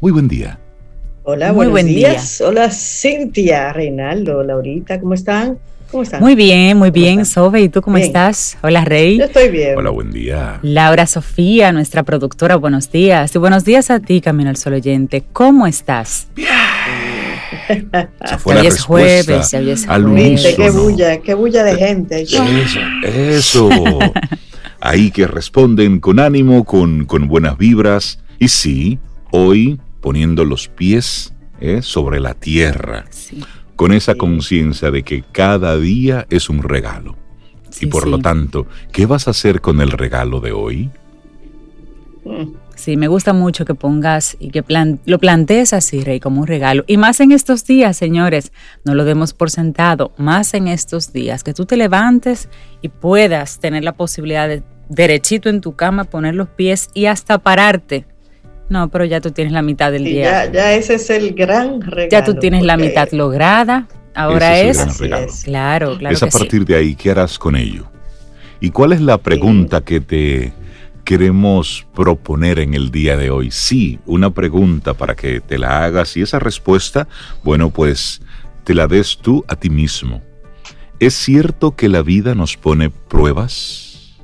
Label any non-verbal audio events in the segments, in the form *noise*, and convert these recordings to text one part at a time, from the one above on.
Muy buen día. Hola, Muy buenos buen días. Día. Hola, Cintia, Reinaldo, Laurita, ¿cómo están? ¿Cómo están? Muy bien, muy bien, Sobe. ¿Y tú cómo estás? Hola, Rey. Yo estoy bien. Hola, buen día. Laura Sofía, nuestra productora, buenos días. Y buenos días a ti, Camino al Sol oyente. ¿Cómo estás? Bien. Esa fue la es jueves, ya es jueves. Qué bulla, qué bulla de gente. Eso, eso. Ahí que responden con ánimo, con, con buenas vibras. Y sí, hoy poniendo los pies eh, sobre la tierra, con esa conciencia de que cada día es un regalo. y por lo tanto, ¿qué vas a hacer con el regalo de hoy? Sí, me gusta mucho que pongas y que lo plantees así, Rey, como un regalo. Y más en estos días, señores, no lo demos por sentado, más en estos días, que tú te levantes y puedas tener la posibilidad de derechito en tu cama, poner los pies y hasta pararte no, pero ya tú tienes la mitad del día. Ya, ya, ese es el gran regalo. Ya tú tienes la mitad lograda. Ahora es. Claro, claro. Es a partir de ahí, ¿qué harás con ello? ¿Y cuál es la pregunta que te queremos proponer en el día de hoy? Sí, una pregunta para que te la hagas y esa respuesta, bueno, pues te la des tú a ti mismo. ¿Es cierto que la vida nos pone pruebas?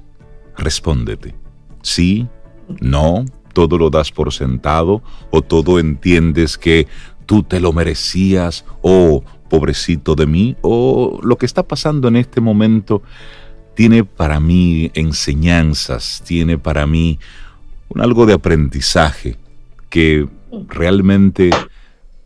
Respóndete. Sí, no, todo lo das por sentado o todo entiendes que tú te lo merecías o pobrecito de mí o lo que está pasando en este momento tiene para mí enseñanzas, tiene para mí un algo de aprendizaje que realmente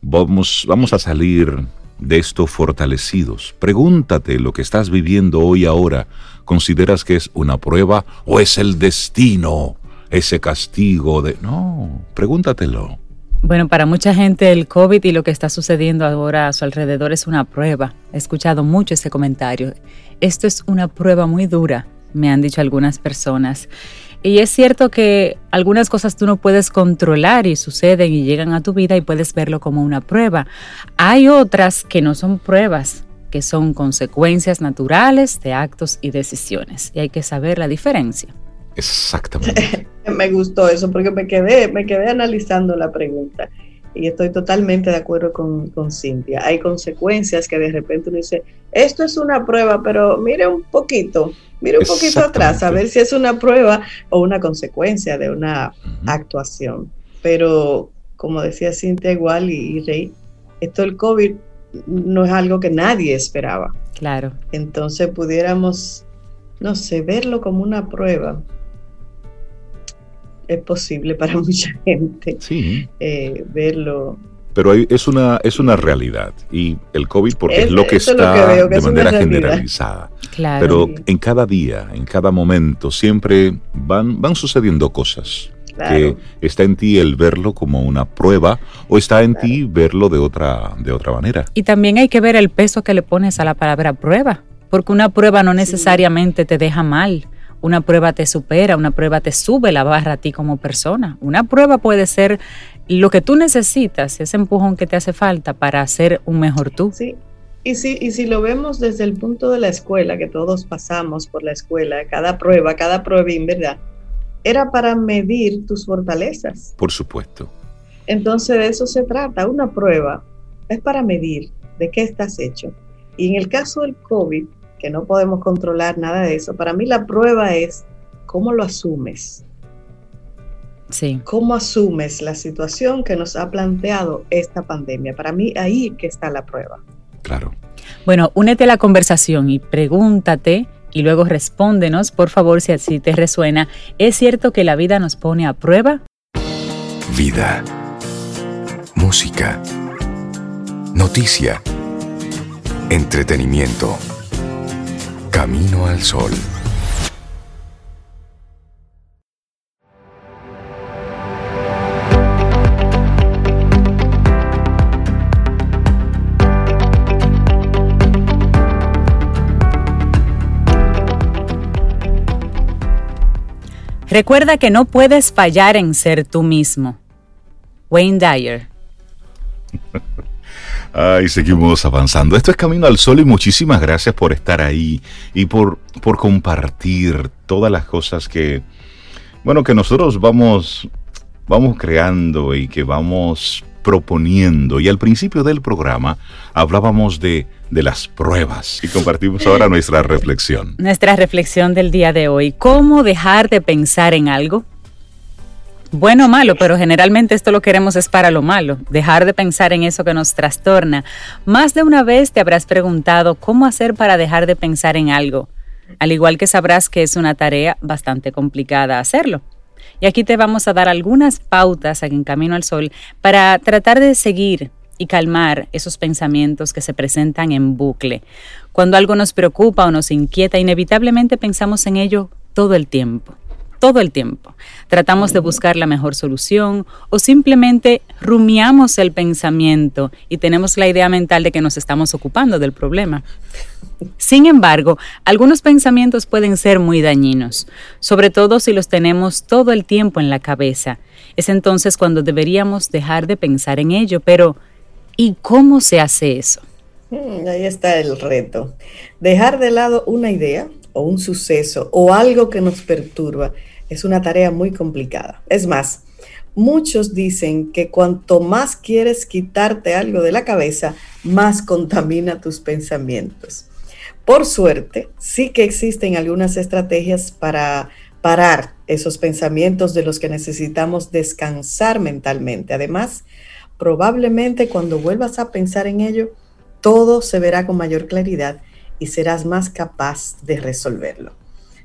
vamos, vamos a salir de esto fortalecidos. Pregúntate lo que estás viviendo hoy ahora. ¿Consideras que es una prueba o es el destino? Ese castigo de... No, pregúntatelo. Bueno, para mucha gente el COVID y lo que está sucediendo ahora a su alrededor es una prueba. He escuchado mucho ese comentario. Esto es una prueba muy dura, me han dicho algunas personas. Y es cierto que algunas cosas tú no puedes controlar y suceden y llegan a tu vida y puedes verlo como una prueba. Hay otras que no son pruebas, que son consecuencias naturales de actos y decisiones. Y hay que saber la diferencia. Exactamente. *laughs* me gustó eso porque me quedé, me quedé analizando la pregunta y estoy totalmente de acuerdo con, con Cintia. Hay consecuencias que de repente uno dice, esto es una prueba, pero mire un poquito, mire un poquito atrás, a ver si es una prueba o una consecuencia de una actuación. Pero como decía Cintia igual y, y Rey, esto del COVID no es algo que nadie esperaba. Claro. Entonces pudiéramos, no sé, verlo como una prueba es posible para *laughs* mucha gente eh, verlo. Pero es una, es una realidad. Y el COVID porque es, lo que está de manera generalizada. Pero en cada día, en cada momento, siempre van, van sucediendo cosas. Que está en ti el verlo como una prueba o está en ti verlo de otra, de otra manera. Y también hay que ver el peso que le pones a la palabra prueba, porque una prueba no necesariamente te deja mal una prueba te supera, una prueba te sube la barra a ti como persona. Una prueba puede ser lo que tú necesitas, ese empujón que te hace falta para ser un mejor tú. Sí. Y si, y si lo vemos desde el punto de la escuela, que todos pasamos por la escuela, cada prueba, cada prueba, en verdad, era para medir tus fortalezas. Por supuesto. Entonces de eso se trata. Una prueba es para medir de qué estás hecho. Y en el caso del COVID, que no podemos controlar nada de eso. Para mí la prueba es cómo lo asumes. Sí. ¿Cómo asumes la situación que nos ha planteado esta pandemia? Para mí ahí que está la prueba. Claro. Bueno, únete a la conversación y pregúntate y luego respóndenos, por favor, si así te resuena. ¿Es cierto que la vida nos pone a prueba? Vida. Música. Noticia. Entretenimiento. Camino al Sol. Recuerda que no puedes fallar en ser tú mismo. Wayne Dyer. *laughs* Ay, seguimos avanzando. Esto es Camino al Sol y muchísimas gracias por estar ahí y por, por compartir todas las cosas que, bueno, que nosotros vamos, vamos creando y que vamos proponiendo. Y al principio del programa hablábamos de, de las pruebas y compartimos ahora nuestra reflexión. Nuestra reflexión del día de hoy. ¿Cómo dejar de pensar en algo? Bueno o malo, pero generalmente esto lo queremos es para lo malo, dejar de pensar en eso que nos trastorna. Más de una vez te habrás preguntado cómo hacer para dejar de pensar en algo, al igual que sabrás que es una tarea bastante complicada hacerlo. Y aquí te vamos a dar algunas pautas aquí en Camino al Sol para tratar de seguir y calmar esos pensamientos que se presentan en bucle. Cuando algo nos preocupa o nos inquieta, inevitablemente pensamos en ello todo el tiempo todo el tiempo. Tratamos de buscar la mejor solución o simplemente rumiamos el pensamiento y tenemos la idea mental de que nos estamos ocupando del problema. Sin embargo, algunos pensamientos pueden ser muy dañinos, sobre todo si los tenemos todo el tiempo en la cabeza. Es entonces cuando deberíamos dejar de pensar en ello, pero ¿y cómo se hace eso? Mm, ahí está el reto. Dejar de lado una idea o un suceso o algo que nos perturba es una tarea muy complicada. Es más, muchos dicen que cuanto más quieres quitarte algo de la cabeza, más contamina tus pensamientos. Por suerte, sí que existen algunas estrategias para parar esos pensamientos de los que necesitamos descansar mentalmente. Además, probablemente cuando vuelvas a pensar en ello, todo se verá con mayor claridad y serás más capaz de resolverlo.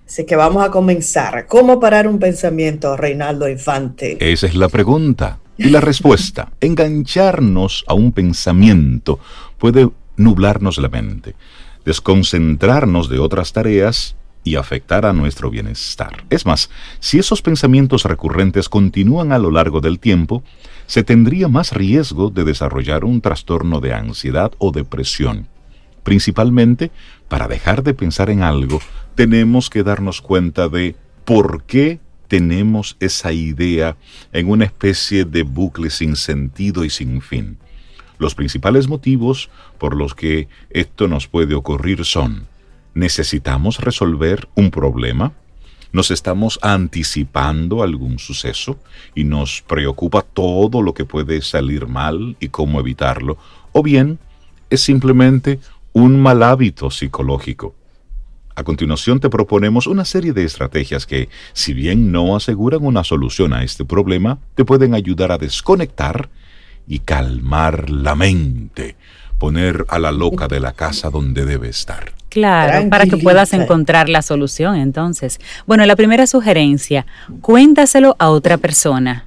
Así que vamos a comenzar. ¿Cómo parar un pensamiento, Reinaldo Infante? Esa es la pregunta. Y la respuesta, *laughs* engancharnos a un pensamiento puede nublarnos la mente, desconcentrarnos de otras tareas y afectar a nuestro bienestar. Es más, si esos pensamientos recurrentes continúan a lo largo del tiempo, se tendría más riesgo de desarrollar un trastorno de ansiedad o depresión. Principalmente, para dejar de pensar en algo, tenemos que darnos cuenta de por qué tenemos esa idea en una especie de bucle sin sentido y sin fin. Los principales motivos por los que esto nos puede ocurrir son, necesitamos resolver un problema, nos estamos anticipando algún suceso y nos preocupa todo lo que puede salir mal y cómo evitarlo, o bien es simplemente un mal hábito psicológico a continuación te proponemos una serie de estrategias que, si bien no aseguran una solución a este problema, te pueden ayudar a desconectar y calmar la mente, poner a la loca de la casa donde debe estar. Claro, para que puedas encontrar la solución entonces. Bueno, la primera sugerencia, cuéntaselo a otra persona.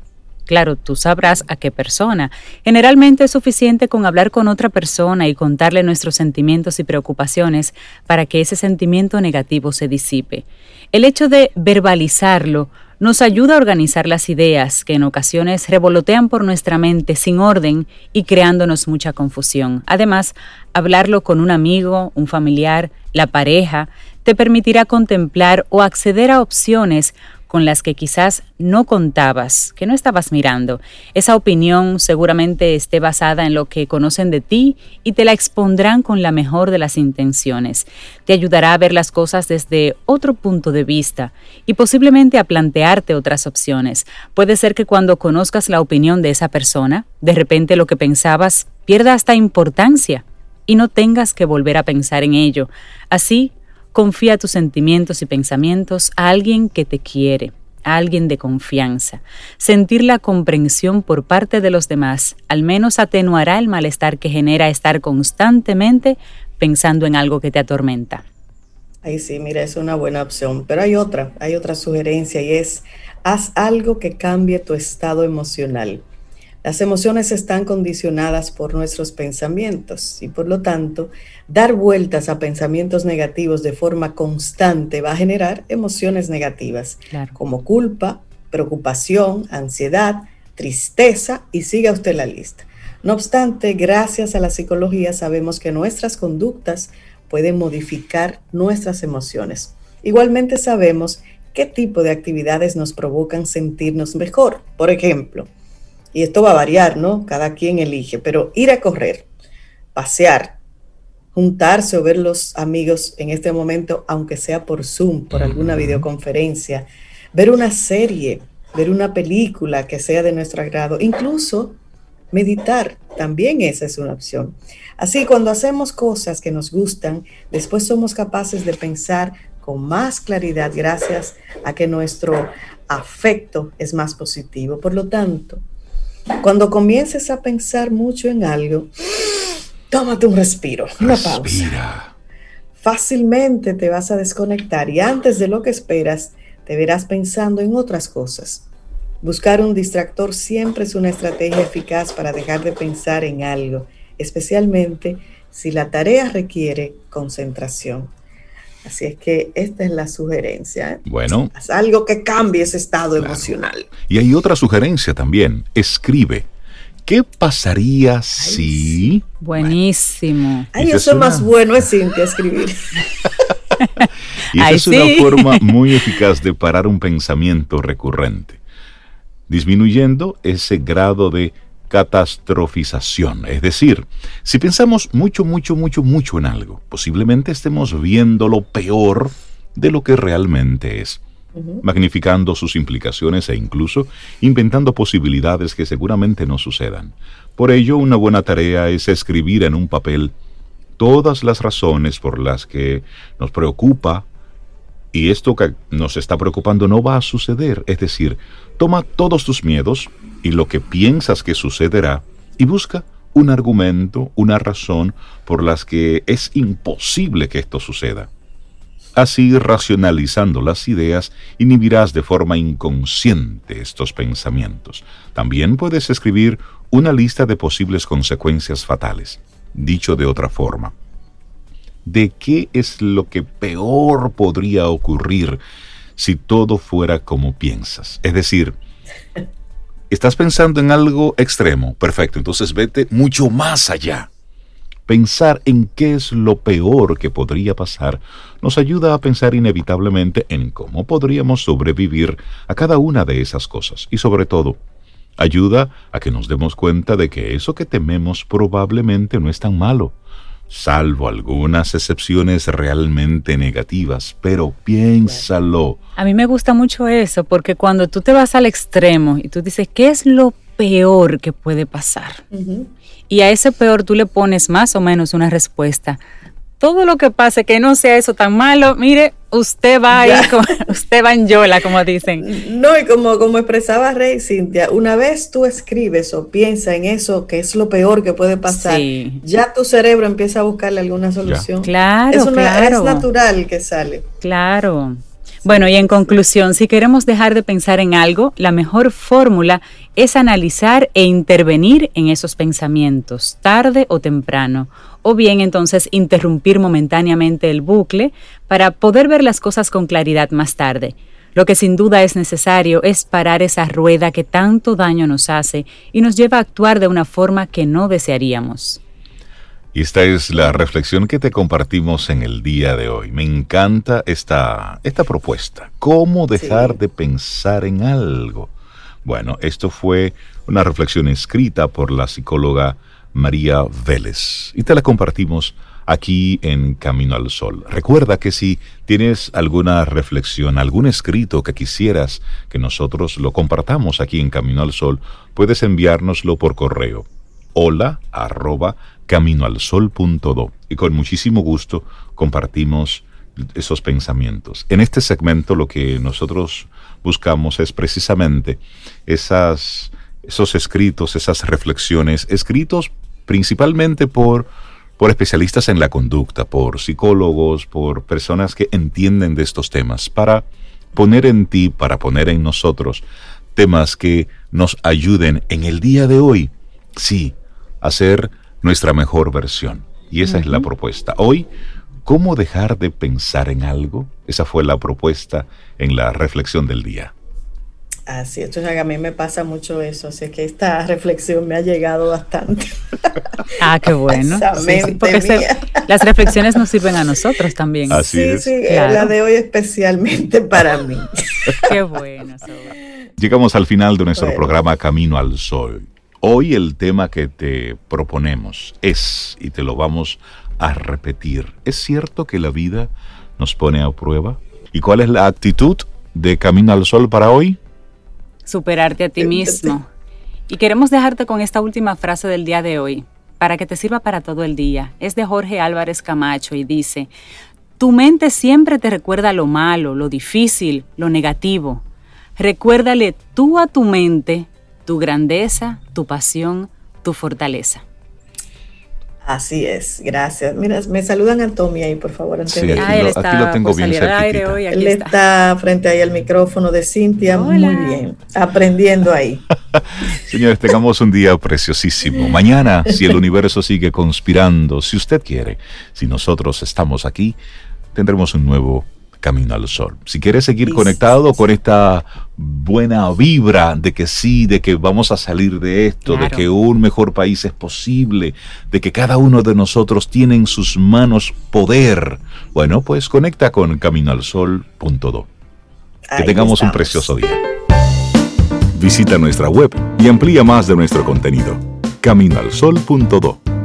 Claro, tú sabrás a qué persona. Generalmente es suficiente con hablar con otra persona y contarle nuestros sentimientos y preocupaciones para que ese sentimiento negativo se disipe. El hecho de verbalizarlo nos ayuda a organizar las ideas que en ocasiones revolotean por nuestra mente sin orden y creándonos mucha confusión. Además, hablarlo con un amigo, un familiar, la pareja, te permitirá contemplar o acceder a opciones con las que quizás no contabas, que no estabas mirando. Esa opinión seguramente esté basada en lo que conocen de ti y te la expondrán con la mejor de las intenciones. Te ayudará a ver las cosas desde otro punto de vista y posiblemente a plantearte otras opciones. Puede ser que cuando conozcas la opinión de esa persona, de repente lo que pensabas pierda hasta importancia y no tengas que volver a pensar en ello. Así Confía tus sentimientos y pensamientos a alguien que te quiere, a alguien de confianza. Sentir la comprensión por parte de los demás al menos atenuará el malestar que genera estar constantemente pensando en algo que te atormenta. Ahí sí, mira, es una buena opción. Pero hay otra, hay otra sugerencia y es, haz algo que cambie tu estado emocional. Las emociones están condicionadas por nuestros pensamientos y por lo tanto, dar vueltas a pensamientos negativos de forma constante va a generar emociones negativas, como culpa, preocupación, ansiedad, tristeza y siga usted la lista. No obstante, gracias a la psicología sabemos que nuestras conductas pueden modificar nuestras emociones. Igualmente sabemos qué tipo de actividades nos provocan sentirnos mejor. Por ejemplo, y esto va a variar, ¿no? Cada quien elige, pero ir a correr, pasear, juntarse o ver los amigos en este momento, aunque sea por Zoom, por alguna videoconferencia, ver una serie, ver una película que sea de nuestro agrado, incluso meditar, también esa es una opción. Así, cuando hacemos cosas que nos gustan, después somos capaces de pensar con más claridad gracias a que nuestro afecto es más positivo. Por lo tanto, cuando comiences a pensar mucho en algo, tómate un respiro, una pausa. Fácilmente te vas a desconectar y antes de lo que esperas, te verás pensando en otras cosas. Buscar un distractor siempre es una estrategia eficaz para dejar de pensar en algo, especialmente si la tarea requiere concentración. Así es que esta es la sugerencia. ¿eh? Bueno. Haz algo que cambie ese estado emocional. Y hay otra sugerencia también. Escribe. ¿Qué pasaría si... Buenísimo. Ay, eso es más bueno es Cintia escribir. *laughs* y esa es una forma *laughs* muy eficaz de parar un pensamiento recurrente, disminuyendo ese grado de catastrofización. Es decir, si pensamos mucho, mucho, mucho, mucho en algo, posiblemente estemos viendo lo peor de lo que realmente es, magnificando sus implicaciones e incluso inventando posibilidades que seguramente no sucedan. Por ello, una buena tarea es escribir en un papel todas las razones por las que nos preocupa y esto que nos está preocupando no va a suceder. Es decir, toma todos tus miedos y lo que piensas que sucederá y busca un argumento, una razón por las que es imposible que esto suceda. Así, racionalizando las ideas, inhibirás de forma inconsciente estos pensamientos. También puedes escribir una lista de posibles consecuencias fatales. Dicho de otra forma, ¿de qué es lo que peor podría ocurrir si todo fuera como piensas? Es decir, estás pensando en algo extremo, perfecto, entonces vete mucho más allá. Pensar en qué es lo peor que podría pasar nos ayuda a pensar inevitablemente en cómo podríamos sobrevivir a cada una de esas cosas. Y sobre todo, ayuda a que nos demos cuenta de que eso que tememos probablemente no es tan malo, salvo algunas excepciones realmente negativas, pero piénsalo. A mí me gusta mucho eso, porque cuando tú te vas al extremo y tú dices, ¿qué es lo peor que puede pasar? Y a ese peor tú le pones más o menos una respuesta todo lo que pase que no sea eso tan malo, mire, usted va ahí, *laughs* usted va en yola, como dicen. No, y como, como expresaba Rey Cintia, una vez tú escribes o piensas en eso, que es lo peor que puede pasar, ya tu cerebro empieza a buscarle alguna solución. Claro, es claro. Es natural que sale. Claro. Bueno, y en conclusión, si queremos dejar de pensar en algo, la mejor fórmula es analizar e intervenir en esos pensamientos, tarde o temprano, o bien entonces interrumpir momentáneamente el bucle para poder ver las cosas con claridad más tarde. Lo que sin duda es necesario es parar esa rueda que tanto daño nos hace y nos lleva a actuar de una forma que no desearíamos. Y esta es la reflexión que te compartimos en el día de hoy. Me encanta esta, esta propuesta. ¿Cómo dejar de pensar en algo? Bueno, esto fue una reflexión escrita por la psicóloga María Vélez y te la compartimos aquí en Camino al Sol. Recuerda que si tienes alguna reflexión, algún escrito que quisieras que nosotros lo compartamos aquí en Camino al Sol, puedes enviárnoslo por correo hola arroba caminoalsol.do y con muchísimo gusto compartimos esos pensamientos. En este segmento lo que nosotros buscamos es precisamente esas, esos escritos, esas reflexiones, escritos principalmente por, por especialistas en la conducta, por psicólogos, por personas que entienden de estos temas, para poner en ti, para poner en nosotros temas que nos ayuden en el día de hoy, sí, a ser nuestra mejor versión. Y esa es la propuesta. Hoy, ¿cómo dejar de pensar en algo? Esa fue la propuesta en la reflexión del día. Así, esto a mí me pasa mucho eso, así que esta reflexión me ha llegado bastante. *laughs* Ah, qué bueno. porque las reflexiones nos sirven a nosotros también. sí, sí, la de hoy especialmente para mí. *laughs* Qué bueno. Llegamos al final de nuestro programa Camino al Sol. Hoy el tema que te proponemos es, y te lo vamos a repetir, ¿es cierto que la vida nos pone a prueba? ¿Y cuál es la actitud de Camino al Sol para hoy? superarte a ti mismo. Y queremos dejarte con esta última frase del día de hoy, para que te sirva para todo el día. Es de Jorge Álvarez Camacho y dice, tu mente siempre te recuerda lo malo, lo difícil, lo negativo. Recuérdale tú a tu mente tu grandeza, tu pasión, tu fortaleza. Así es, gracias. Mira, me saludan a Tommy ahí, por favor. Antes sí, aquí, lo, aquí, lo, tengo bien aire hoy, Él está. frente ahí al micrófono de Cintia, muy bien, aprendiendo ahí. *laughs* Señores, tengamos un día preciosísimo. Mañana, si el universo sigue conspirando, si usted quiere, si nosotros estamos aquí, tendremos un nuevo Camino al Sol. Si quieres seguir conectado con esta buena vibra de que sí, de que vamos a salir de esto, de que un mejor país es posible, de que cada uno de nosotros tiene en sus manos poder, bueno, pues conecta con caminoalsol.do. Que tengamos un precioso día. Visita nuestra web y amplía más de nuestro contenido. Caminoalsol.do